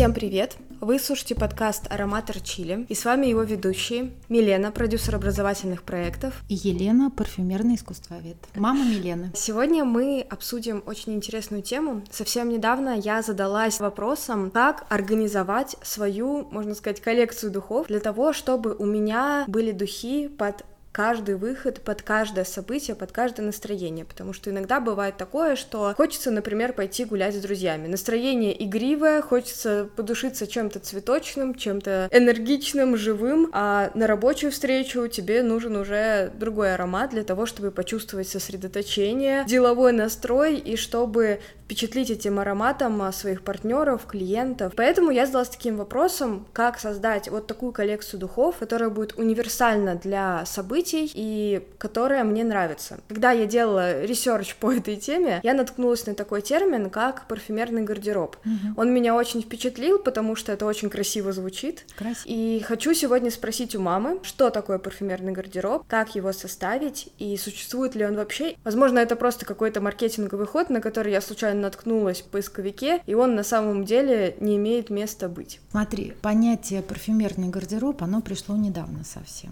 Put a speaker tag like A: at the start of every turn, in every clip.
A: Всем привет! Вы слушаете подкаст «Ароматор Чили», и с вами его ведущие Милена, продюсер образовательных проектов,
B: и Елена, парфюмерный искусствовед. Мама Милены.
A: Сегодня мы обсудим очень интересную тему. Совсем недавно я задалась вопросом, как организовать свою, можно сказать, коллекцию духов для того, чтобы у меня были духи под каждый выход под каждое событие, под каждое настроение, потому что иногда бывает такое, что хочется, например, пойти гулять с друзьями. Настроение игривое, хочется подушиться чем-то цветочным, чем-то энергичным, живым, а на рабочую встречу тебе нужен уже другой аромат для того, чтобы почувствовать сосредоточение, деловой настрой и чтобы впечатлить этим ароматом а, своих партнеров, клиентов. Поэтому я задалась таким вопросом, как создать вот такую коллекцию духов, которая будет универсальна для событий и которая мне нравится. Когда я делала research по этой теме, я наткнулась на такой термин, как парфюмерный гардероб. Угу. Он меня очень впечатлил, потому что это очень красиво звучит.
B: Красиво.
A: И хочу сегодня спросить у мамы, что такое парфюмерный гардероб, как его составить и существует ли он вообще. Возможно, это просто какой-то маркетинговый ход, на который я случайно наткнулась в поисковике, и он на самом деле не имеет места быть.
B: Смотри, понятие парфюмерный гардероб, оно пришло недавно совсем.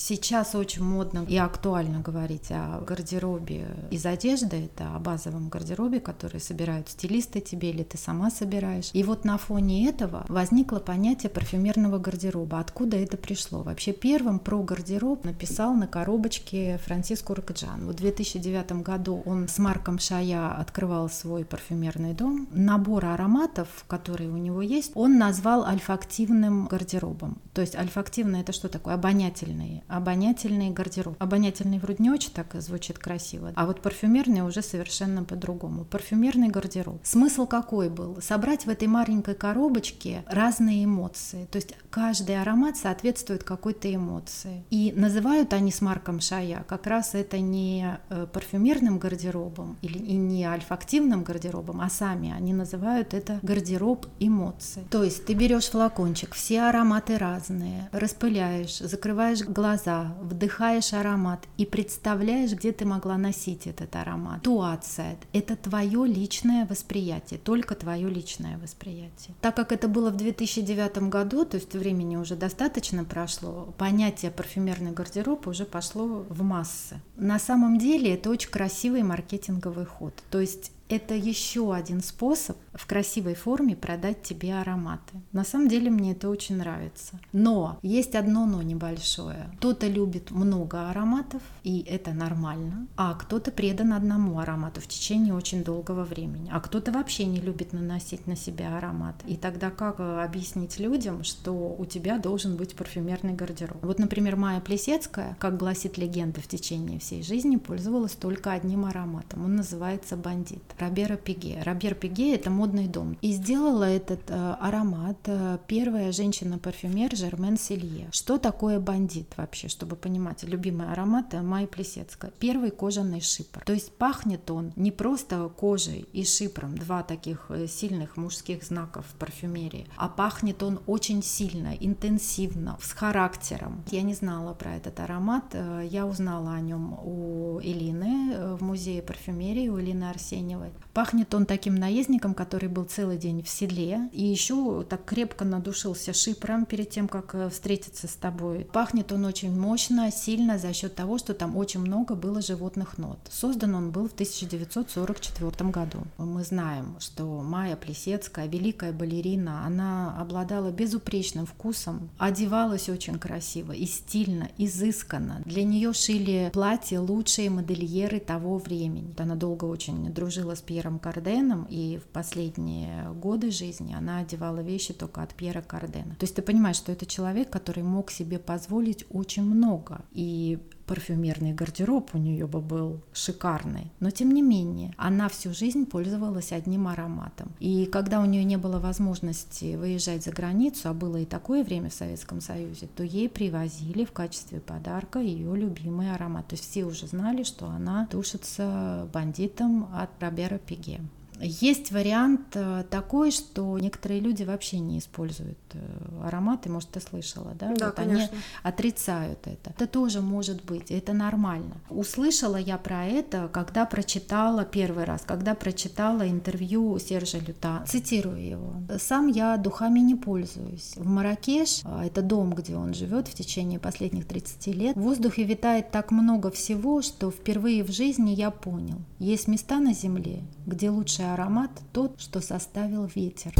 B: Сейчас очень модно и актуально говорить о гардеробе из одежды, это о базовом гардеробе, который собирают стилисты тебе или ты сама собираешь. И вот на фоне этого возникло понятие парфюмерного гардероба. Откуда это пришло? Вообще первым про гардероб написал на коробочке Франциско Ракджан. В 2009 году он с Марком Шая открывал свой парфюмерный дом. Набор ароматов, которые у него есть, он назвал альфа-активным гардеробом. То есть альфа-активный это что такое? Обонятельный обонятельный гардероб. Обонятельный вроде не очень так звучит красиво, а вот парфюмерный уже совершенно по-другому. Парфюмерный гардероб. Смысл какой был? Собрать в этой маленькой коробочке разные эмоции. То есть каждый аромат соответствует какой-то эмоции. И называют они с Марком Шая как раз это не э, парфюмерным гардеробом или и не альфа-активным гардеробом, а сами они называют это гардероб эмоций. То есть ты берешь флакончик, все ароматы разные, распыляешь, закрываешь глаза глаза, вдыхаешь аромат и представляешь, где ты могла носить этот аромат. Туация – это твое личное восприятие, только твое личное восприятие. Так как это было в 2009 году, то есть времени уже достаточно прошло, понятие парфюмерный гардероб уже пошло в массы. На самом деле это очень красивый маркетинговый ход. То есть это еще один способ в красивой форме продать тебе ароматы. На самом деле мне это очень нравится. Но есть одно но небольшое. Кто-то любит много ароматов, и это нормально, а кто-то предан одному аромату в течение очень долгого времени, а кто-то вообще не любит наносить на себя аромат. И тогда как э, объяснить людям, что у тебя должен быть парфюмерный гардероб? Вот, например, Майя Плесецкая, как гласит легенда, в течение всей жизни пользовалась только одним ароматом. Он называется «Бандит». Робера Пиге. Робер Пиге – это модный дом. И сделала этот э, аромат э, первая женщина-парфюмер Жермен Селье. Что такое бандит вообще, чтобы понимать? Любимый аромат э, Майи Плесецкая. Первый кожаный шипр. То есть пахнет он не просто кожей и шипром, два таких э, сильных мужских знаков в парфюмерии, а пахнет он очень сильно, интенсивно, с характером. Я не знала про этот аромат, э, я узнала о нем у Элины в музее парфюмерии, у Элины Арсеньевой. Пахнет он таким наездником, который был целый день в седле, и еще так крепко надушился шипром перед тем, как э, встретиться с тобой. Пахнет он очень мощно, сильно за счет того, что там очень много было животных нот. Создан он был в 1944 году. Мы знаем, что Майя Плесецкая, великая балерина, она обладала безупречным вкусом, одевалась очень красиво и стильно, изысканно. Для нее шили платья лучшие модельеры того времени. Она долго очень дружила с Пьером Карденом, и в последние годы жизни она одевала вещи только от Пьера Кардена. То есть ты понимаешь, что это человек, который мог себе позволить очень много. И парфюмерный гардероб у нее бы был шикарный. Но тем не менее, она всю жизнь пользовалась одним ароматом. И когда у нее не было возможности выезжать за границу, а было и такое время в Советском Союзе, то ей привозили в качестве подарка ее любимый аромат. То есть все уже знали, что она тушится бандитом от Робера Пиге. Есть вариант э, такой, что некоторые люди вообще не используют э, ароматы, может, ты слышала, да?
A: Да,
B: вот
A: конечно.
B: Они отрицают это. Это тоже может быть, это нормально. Услышала я про это, когда прочитала первый раз, когда прочитала интервью Сержа Люта. Цитирую его. «Сам я духами не пользуюсь. В Маракеш, а, это дом, где он живет в течение последних 30 лет, в воздухе витает так много всего, что впервые в жизни я понял. Есть места на земле, где аромат тот, что составил ветер.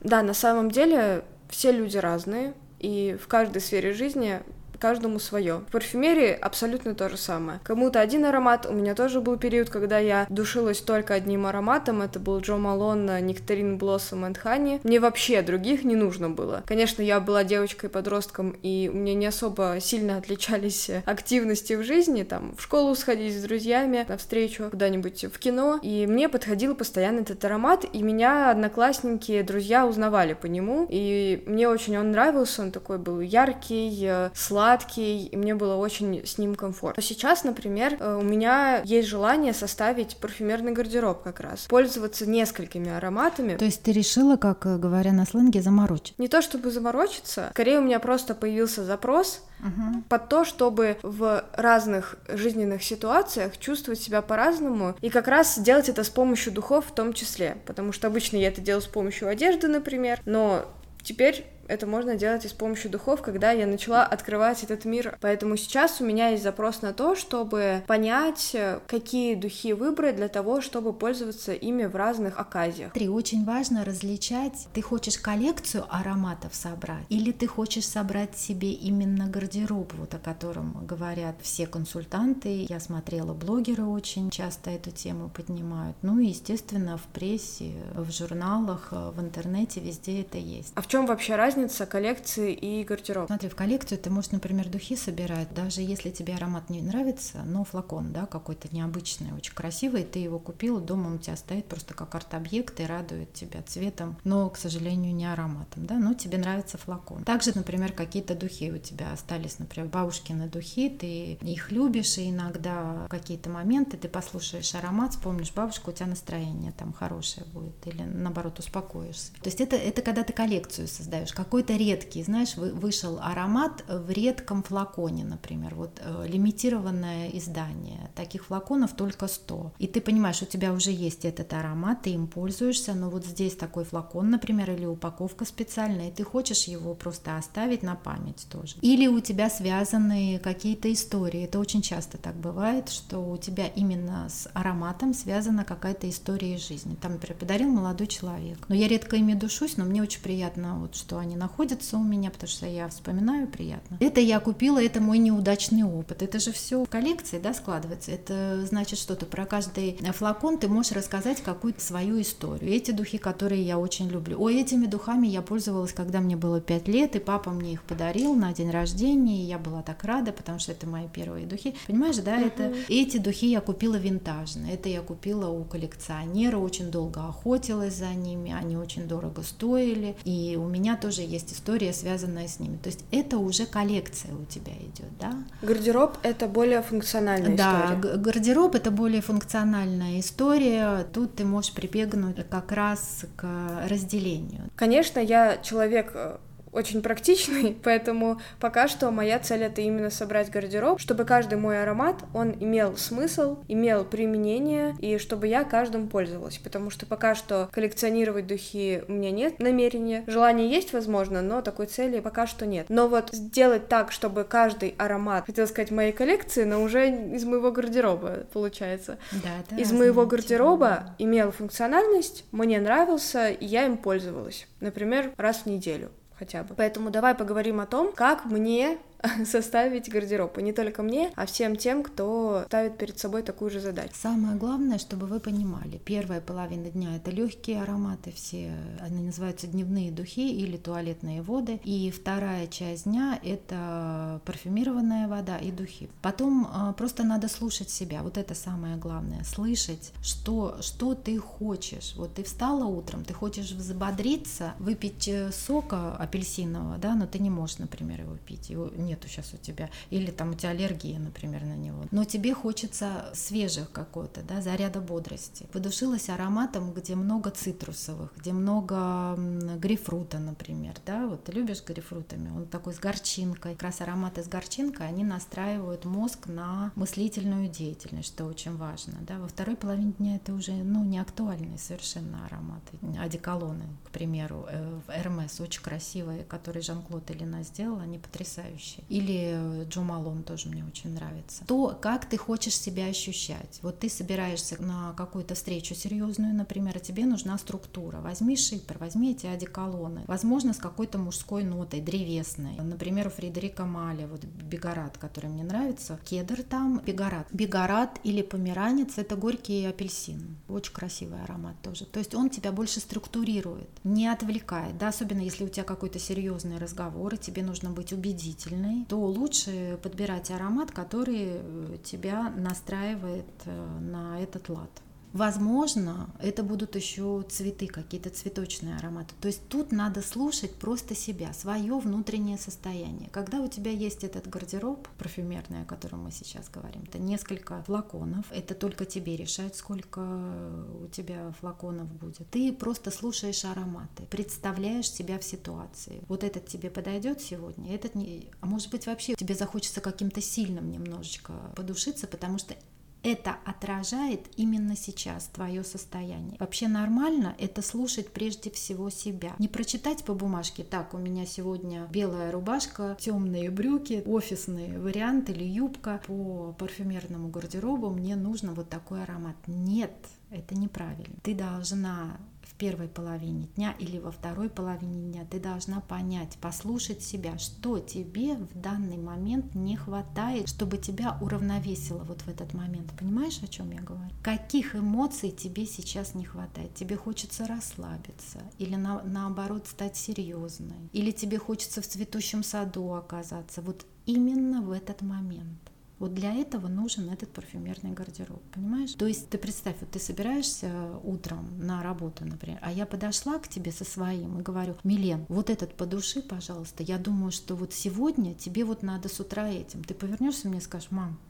A: Да, на самом деле все люди разные, и в каждой сфере жизни каждому свое. В парфюмерии абсолютно то же самое. Кому-то один аромат, у меня тоже был период, когда я душилась только одним ароматом, это был Джо Малон Нектарин Блоссом and Honey. Мне вообще других не нужно было. Конечно, я была девочкой-подростком, и у меня не особо сильно отличались активности в жизни, там, в школу сходить с друзьями, на встречу, куда-нибудь в кино, и мне подходил постоянно этот аромат, и меня одноклассники, друзья узнавали по нему, и мне очень он нравился, он такой был яркий, сладкий, сладкий, и мне было очень с ним комфортно. Сейчас, например, э, у меня есть желание составить парфюмерный гардероб как раз, пользоваться несколькими ароматами.
B: То есть ты решила, как э, говоря на сленге, заморочить?
A: Не то чтобы заморочиться, скорее у меня просто появился запрос угу. под то, чтобы в разных жизненных ситуациях чувствовать себя по-разному, и как раз делать это с помощью духов в том числе, потому что обычно я это делаю с помощью одежды, например, но Теперь это можно делать и с помощью духов, когда я начала открывать этот мир. Поэтому сейчас у меня есть запрос на то, чтобы понять, какие духи выбрать для того, чтобы пользоваться ими в разных оказиях.
B: Три, очень важно различать, ты хочешь коллекцию ароматов собрать, или ты хочешь собрать себе именно гардероб, вот о котором говорят все консультанты. Я смотрела, блогеры очень часто эту тему поднимают. Ну и, естественно, в прессе, в журналах, в интернете, везде это есть.
A: А в чем вообще разница? Разница коллекции и гардероб?
B: Смотри, в коллекцию ты можешь, например, духи собирать, даже если тебе аромат не нравится, но флакон, да, какой-то необычный, очень красивый, ты его купила, дома он у тебя стоит просто как арт-объект и радует тебя цветом, но, к сожалению, не ароматом, да, но тебе нравится флакон. Также, например, какие-то духи у тебя остались, например, бабушкины духи, ты их любишь, и иногда какие-то моменты ты послушаешь аромат, вспомнишь бабушку, у тебя настроение там хорошее будет, или наоборот успокоишься. То есть это, это когда ты коллекцию создаешь, какой-то редкий, знаешь, вышел аромат в редком флаконе, например, вот э, лимитированное издание, таких флаконов только 100. И ты понимаешь, у тебя уже есть этот аромат, ты им пользуешься, но вот здесь такой флакон, например, или упаковка специальная, и ты хочешь его просто оставить на память тоже. Или у тебя связаны какие-то истории, это очень часто так бывает, что у тебя именно с ароматом связана какая-то история из жизни. Там, например, подарил молодой человек. Но я редко ими душусь, но мне очень приятно, вот, что они они находятся у меня, потому что я вспоминаю приятно. Это я купила, это мой неудачный опыт. Это же все в коллекции, да, складывается. Это значит что-то про каждый флакон ты можешь рассказать какую-то свою историю. Эти духи, которые я очень люблю. О, этими духами я пользовалась, когда мне было 5 лет, и папа мне их подарил на день рождения, и я была так рада, потому что это мои первые духи. Понимаешь, да, uh-huh. это эти духи я купила винтажные. Это я купила у коллекционера, очень долго охотилась за ними, они очень дорого стоили, и у меня тоже тоже есть история, связанная с ними. То есть это уже коллекция у тебя идет, да?
A: Гардероб это более функциональная
B: да,
A: история.
B: Да, гардероб это более функциональная история. Тут ты можешь прибегнуть как раз к разделению.
A: Конечно, я человек э, очень практичный, поэтому пока что моя цель это именно собрать гардероб, чтобы каждый мой аромат, он имел смысл, имел применение, и чтобы я каждым пользовалась, потому что пока что коллекционировать духи у меня нет намерения, желание есть, возможно, но такой цели пока что нет. Но вот сделать так, чтобы каждый аромат, хотел сказать, моей коллекции, но уже из моего гардероба получается.
B: Да,
A: из моего гардероба имел функциональность, мне нравился, и я им пользовалась. Например, раз в неделю хотя бы. Поэтому давай поговорим о том, как мне составить гардероб. И не только мне, а всем тем, кто ставит перед собой такую же задачу.
B: Самое главное, чтобы вы понимали, первая половина дня это легкие ароматы, все они называются дневные духи или туалетные воды. И вторая часть дня это парфюмированная вода и духи. Потом а, просто надо слушать себя. Вот это самое главное. Слышать, что, что ты хочешь. Вот ты встала утром, ты хочешь взбодриться, выпить э, сока апельсинового, да, но ты не можешь, например, его пить. Его не нету сейчас у тебя, или там у тебя аллергия, например, на него. Но тебе хочется свежих какого-то, да, заряда бодрости. Подушилась ароматом, где много цитрусовых, где много грейпфрута, например, да, вот ты любишь грейпфрутами, он такой с горчинкой. Как раз ароматы с горчинкой, они настраивают мозг на мыслительную деятельность, что очень важно, да. Во второй половине дня это уже, ну, не актуальные совершенно ароматы. Одеколоны, к примеру, э, в Hermes очень красивые, которые Жан-Клод Элина сделал, они потрясающие. Или Джо Малон тоже мне очень нравится. То, как ты хочешь себя ощущать. Вот ты собираешься на какую-то встречу серьезную, например, а тебе нужна структура. Возьми шипер, возьми эти одеколоны. Возможно, с какой-то мужской нотой, древесной. Например, у Фредерика Маля, вот Бегарат, который мне нравится. Кедр там, Бегарат. Бегарат или померанец – это горький апельсин. Очень красивый аромат тоже. То есть он тебя больше структурирует, не отвлекает. Да? Особенно если у тебя какой-то серьезный разговор, и тебе нужно быть убедительной, то лучше подбирать аромат, который э, тебя настраивает э, на этот лад. Возможно, это будут еще цветы, какие-то цветочные ароматы. То есть тут надо слушать просто себя, свое внутреннее состояние. Когда у тебя есть этот гардероб парфюмерный, о котором мы сейчас говорим, это несколько флаконов, это только тебе решать, сколько у тебя флаконов будет. Ты просто слушаешь ароматы, представляешь себя в ситуации. Вот этот тебе подойдет сегодня, этот не... А может быть вообще тебе захочется каким-то сильным немножечко подушиться, потому что это отражает именно сейчас твое состояние. Вообще нормально это слушать прежде всего себя. Не прочитать по бумажке, так, у меня сегодня белая рубашка, темные брюки, офисный вариант или юбка по парфюмерному гардеробу, мне нужно вот такой аромат. Нет, это неправильно. Ты должна первой половине дня или во второй половине дня ты должна понять, послушать себя, что тебе в данный момент не хватает, чтобы тебя уравновесило вот в этот момент. Понимаешь, о чем я говорю? Каких эмоций тебе сейчас не хватает? Тебе хочется расслабиться или на, наоборот стать серьезной? Или тебе хочется в цветущем саду оказаться? Вот именно в этот момент. Вот для этого нужен этот парфюмерный гардероб, понимаешь? То есть ты представь, вот ты собираешься утром на работу, например, а я подошла к тебе со своим и говорю, Милен, вот этот подуши, пожалуйста, я думаю, что вот сегодня тебе вот надо с утра этим. Ты повернешься мне и скажешь, мам,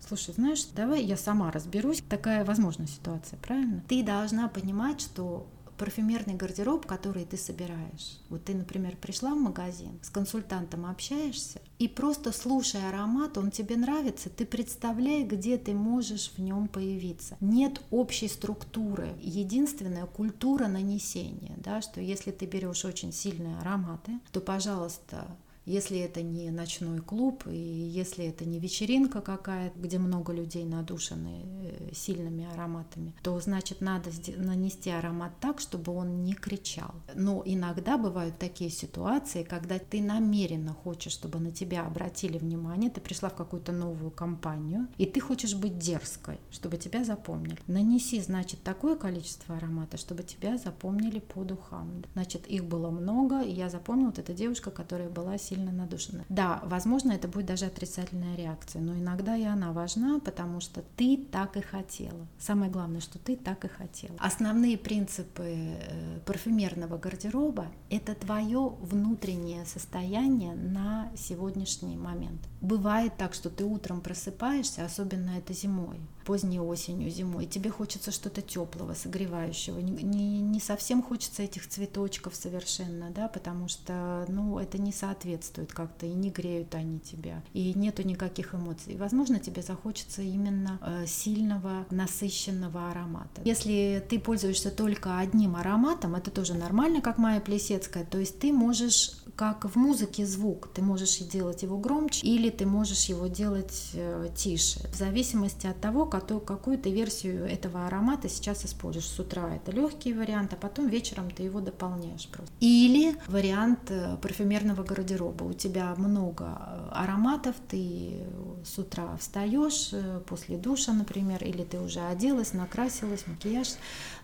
B: Слушай, знаешь, давай я сама разберусь. Такая возможная ситуация, правильно? Ты должна понимать, что парфюмерный гардероб, который ты собираешь. Вот ты, например, пришла в магазин, с консультантом общаешься, и просто слушая аромат, он тебе нравится, ты представляй, где ты можешь в нем появиться. Нет общей структуры, единственная культура нанесения, да, что если ты берешь очень сильные ароматы, то, пожалуйста, если это не ночной клуб, и если это не вечеринка какая-то, где много людей надушены э, сильными ароматами, то значит надо нанести аромат так, чтобы он не кричал. Но иногда бывают такие ситуации, когда ты намеренно хочешь, чтобы на тебя обратили внимание, ты пришла в какую-то новую компанию, и ты хочешь быть дерзкой, чтобы тебя запомнили. Нанеси, значит, такое количество аромата, чтобы тебя запомнили по духам. Значит, их было много, и я запомнила, вот эта девушка, которая была сильно надушена. Да, возможно, это будет даже отрицательная реакция, но иногда и она важна, потому что ты так и хотела. Самое главное, что ты так и хотела. Основные принципы э, парфюмерного гардероба – это твое внутреннее состояние на сегодняшний момент. Бывает так, что ты утром просыпаешься, особенно это зимой, поздней осенью, зимой, тебе хочется что-то теплого, согревающего. Не, не, не совсем хочется этих цветочков совершенно, да, потому что, ну, это не соответствует как-то, и не греют они тебя, и нету никаких эмоций. Возможно, тебе захочется именно э, сильного, насыщенного аромата. Если ты пользуешься только одним ароматом, это тоже нормально, как Майя Плесецкая, то есть ты можешь как в музыке звук. Ты можешь делать его громче или ты можешь его делать э, тише. В зависимости от того, какую, какую ты версию этого аромата сейчас используешь. С утра это легкий вариант, а потом вечером ты его дополняешь просто. Или вариант э, парфюмерного гардероба. У тебя много э, ароматов, ты с утра встаешь после душа, например, или ты уже оделась, накрасилась, макияж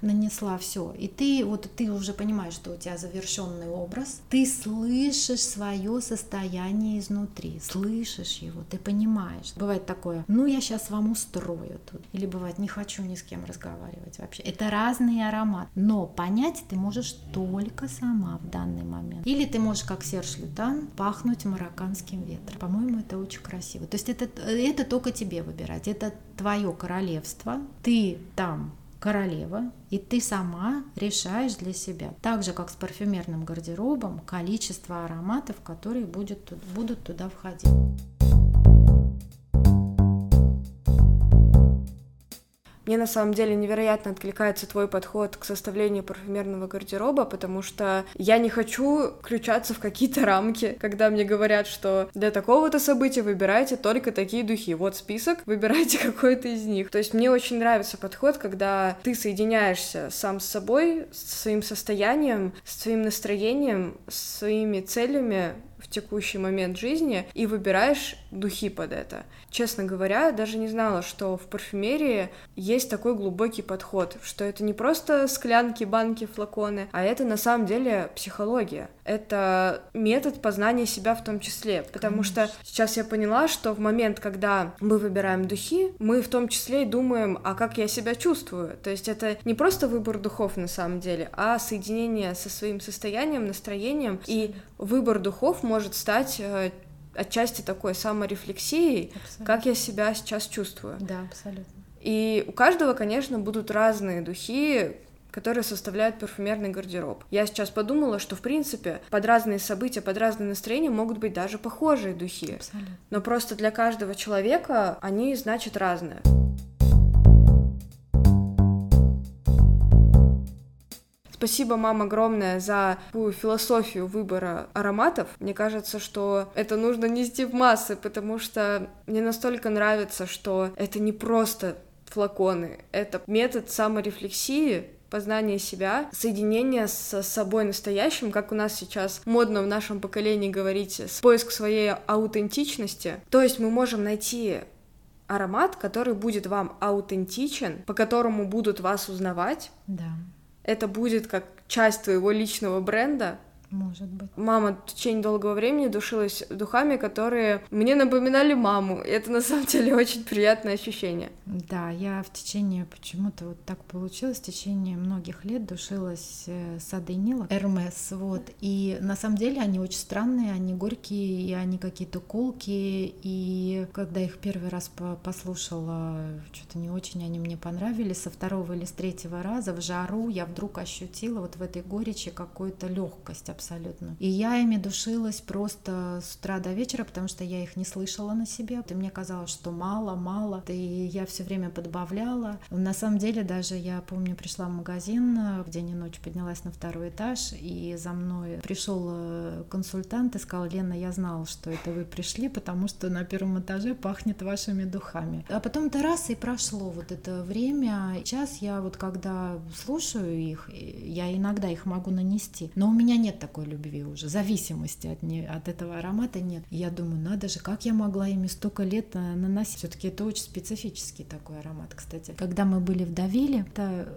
B: нанесла, все. И ты вот ты уже понимаешь, что у тебя завершенный образ. Ты слышишь свое состояние изнутри, слышишь его, ты понимаешь. Бывает такое, ну я сейчас вам устрою, тут. Или бывает, не хочу ни с кем разговаривать вообще. Это разные ароматы. Но понять ты можешь только сама в данный момент. Или ты можешь, как Серж Лютан, пахнуть марокканским ветром. По-моему, это очень красиво. То есть это, это только тебе выбирать. Это твое королевство. Ты там королева, и ты сама решаешь для себя. Так же, как с парфюмерным гардеробом, количество ароматов, которые будет, будут туда входить.
A: Мне на самом деле невероятно откликается твой подход к составлению парфюмерного гардероба, потому что я не хочу включаться в какие-то рамки, когда мне говорят, что для такого-то события выбирайте только такие духи. Вот список, выбирайте какой-то из них. То есть мне очень нравится подход, когда ты соединяешься сам с собой, с своим состоянием, с своим настроением, с своими целями, в текущий момент жизни и выбираешь духи под это. Честно говоря, даже не знала, что в парфюмерии есть такой глубокий подход, что это не просто склянки, банки, флаконы, а это на самом деле психология. Это метод познания себя в том числе, потому Конечно. что сейчас я поняла, что в момент, когда мы выбираем духи, мы в том числе и думаем, а как я себя чувствую. То есть это не просто выбор духов на самом деле, а соединение со своим состоянием, настроением, и выбор духов может стать э, отчасти такой саморефлексией, абсолютно. как я себя сейчас чувствую.
B: Да, абсолютно.
A: И у каждого, конечно, будут разные духи, которые составляют парфюмерный гардероб. Я сейчас подумала, что, в принципе, под разные события, под разные настроения могут быть даже похожие духи.
B: Абсолютно.
A: Но просто для каждого человека они, значит, разные. Спасибо, мам, огромное за такую философию выбора ароматов. Мне кажется, что это нужно нести в массы, потому что мне настолько нравится, что это не просто флаконы, это метод саморефлексии, познание себя, соединение с собой настоящим, как у нас сейчас модно в нашем поколении говорить, с поиск своей аутентичности. То есть мы можем найти аромат, который будет вам аутентичен, по которому будут вас узнавать.
B: Да
A: это будет как часть твоего личного бренда,
B: может быть.
A: Мама в течение долгого времени душилась духами, которые мне напоминали маму. И это на самом деле очень приятное ощущение.
B: Да, я в течение, почему-то вот так получилось, в течение многих лет душилась э, Сады Нила, Эрмес, вот. И на самом деле они очень странные, они горькие, и они какие-то колкие. И когда их первый раз послушала, что-то не очень они мне понравились. Со второго или с третьего раза в жару я вдруг ощутила вот в этой горечи какую-то легкость абсолютно. И я ими душилась просто с утра до вечера, потому что я их не слышала на себе. И мне казалось, что мало, мало. И я все время подбавляла. На самом деле даже я помню, пришла в магазин в день и ночь, поднялась на второй этаж, и за мной пришел э, консультант и сказал, Лена, я знал, что это вы пришли, потому что на первом этаже пахнет вашими духами. А потом то раз и прошло вот это время. Сейчас я вот когда слушаю их, я иногда их могу нанести, но у меня нет такой любви уже, зависимости от, не, от этого аромата нет. И я думаю, надо же, как я могла ими столько лет э, наносить. Все-таки это очень специфический такой аромат, кстати. Когда мы были в Давиле, это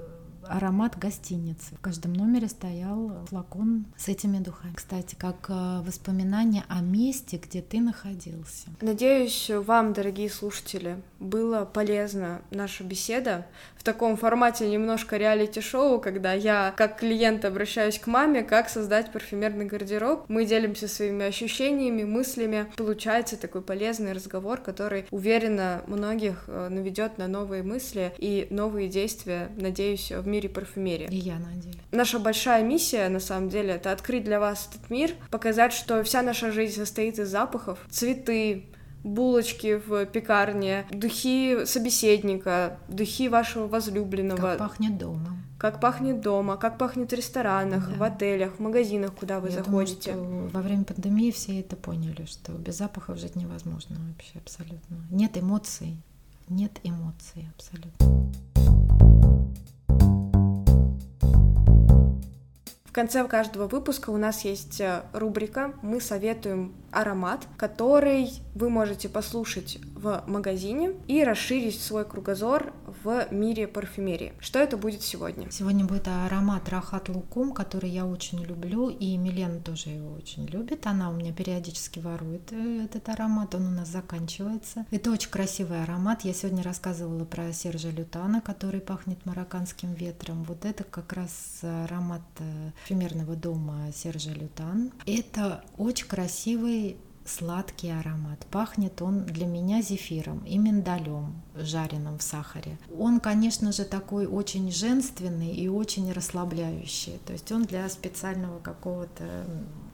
B: аромат гостиницы. В каждом номере стоял флакон с этими духами. Кстати, как э, воспоминание о месте, где ты находился.
A: Надеюсь, вам, дорогие слушатели, было полезна наша беседа в таком формате немножко реалити-шоу, когда я как клиент обращаюсь к маме, как создать парфюмерный гардероб. Мы делимся своими ощущениями, мыслями. Получается такой полезный разговор, который, уверенно, многих э, наведет на новые мысли и новые действия, надеюсь, в мире парфюмерии.
B: И я надеюсь.
A: Наша большая миссия, на самом деле, это открыть для вас этот мир, показать, что вся наша жизнь состоит из запахов, цветы, булочки в пекарне, духи собеседника, духи вашего возлюбленного.
B: Как пахнет дома.
A: Как пахнет дома, как пахнет в ресторанах, да. в отелях, в магазинах, куда вы
B: Я
A: заходите.
B: Думаю, во время пандемии все это поняли, что без запахов жить невозможно вообще абсолютно. Нет эмоций, нет эмоций абсолютно.
A: Конце каждого выпуска у нас есть э, рубрика «Мы советуем аромат», который вы можете послушать в магазине и расширить свой кругозор в мире парфюмерии. Что это будет сегодня?
B: Сегодня будет аромат Рахат Лукум, который я очень люблю, и Милена тоже его очень любит. Она у меня периодически ворует э, этот аромат, он у нас заканчивается. Это очень красивый аромат. Я сегодня рассказывала про Сержа Лютана, который пахнет марокканским ветром. Вот это как раз аромат э, парфюмерного дома Сержа Лютан. Это очень красивый сладкий аромат. Пахнет он для меня зефиром и миндалем, жареным в сахаре. Он, конечно же, такой очень женственный и очень расслабляющий. То есть он для специального какого-то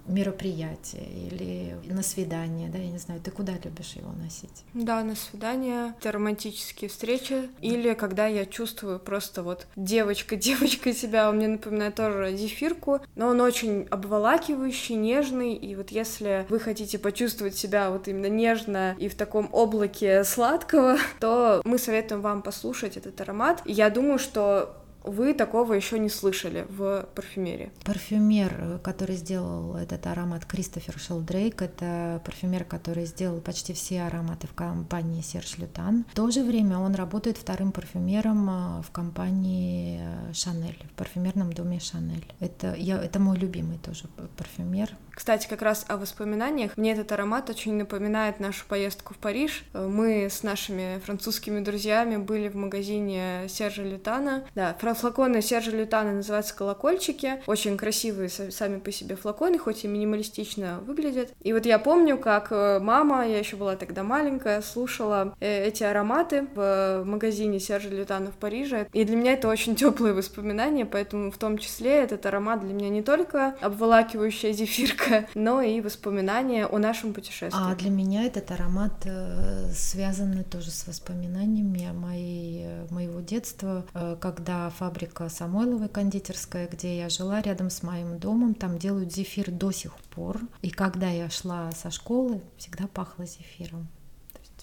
B: мероприятие или на свидание, да, я не знаю, ты куда любишь его носить?
A: Да, на свидание, это романтические встречи, или когда я чувствую просто вот девочка, девочка себя, он мне напоминает тоже зефирку, но он очень обволакивающий, нежный, и вот если вы хотите почувствовать себя вот именно нежно и в таком облаке сладкого, то мы советуем вам послушать этот аромат. Я думаю, что вы такого еще не слышали в парфюмерии?
B: Парфюмер, который сделал этот аромат, Кристофер Шелдрейк, это парфюмер, который сделал почти все ароматы в компании Серж Лютан. В то же время он работает вторым парфюмером э, в компании Шанель, в парфюмерном доме Шанель. Это, я, это мой любимый тоже парфюмер.
A: Кстати, как раз о воспоминаниях. Мне этот аромат очень напоминает нашу поездку в Париж. Мы с нашими французскими друзьями были в магазине Сержа Лютана. Да, флаконы Сержа Лютана называются колокольчики. Очень красивые сами по себе флаконы, хоть и минималистично выглядят. И вот я помню, как э, мама, я еще была тогда маленькая, слушала э, эти ароматы в магазине Сержа Лютана в Париже. И для меня это очень теплые воспоминания, поэтому в том числе этот аромат для меня не только обволакивающая зефирка, музыка, но и воспоминания о нашем путешествии.
B: А для меня этот аромат э, связан тоже с воспоминаниями моей, моего детства, э, когда фабрика Самойловой кондитерская, где я жила рядом с моим домом, там делают зефир до сих пор. И когда я шла со школы, всегда пахло зефиром.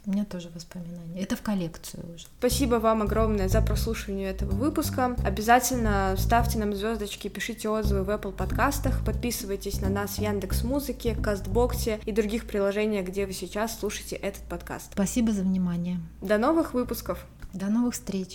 B: У меня тоже воспоминания. Это в коллекцию уже.
A: Спасибо вам огромное за прослушивание этого выпуска. Обязательно ставьте нам звездочки, пишите отзывы в Apple подкастах, подписывайтесь на нас в Яндекс Музыке, Кастбоксе и других приложениях, где вы сейчас слушаете этот подкаст.
B: Спасибо за внимание.
A: До новых выпусков.
B: До новых встреч.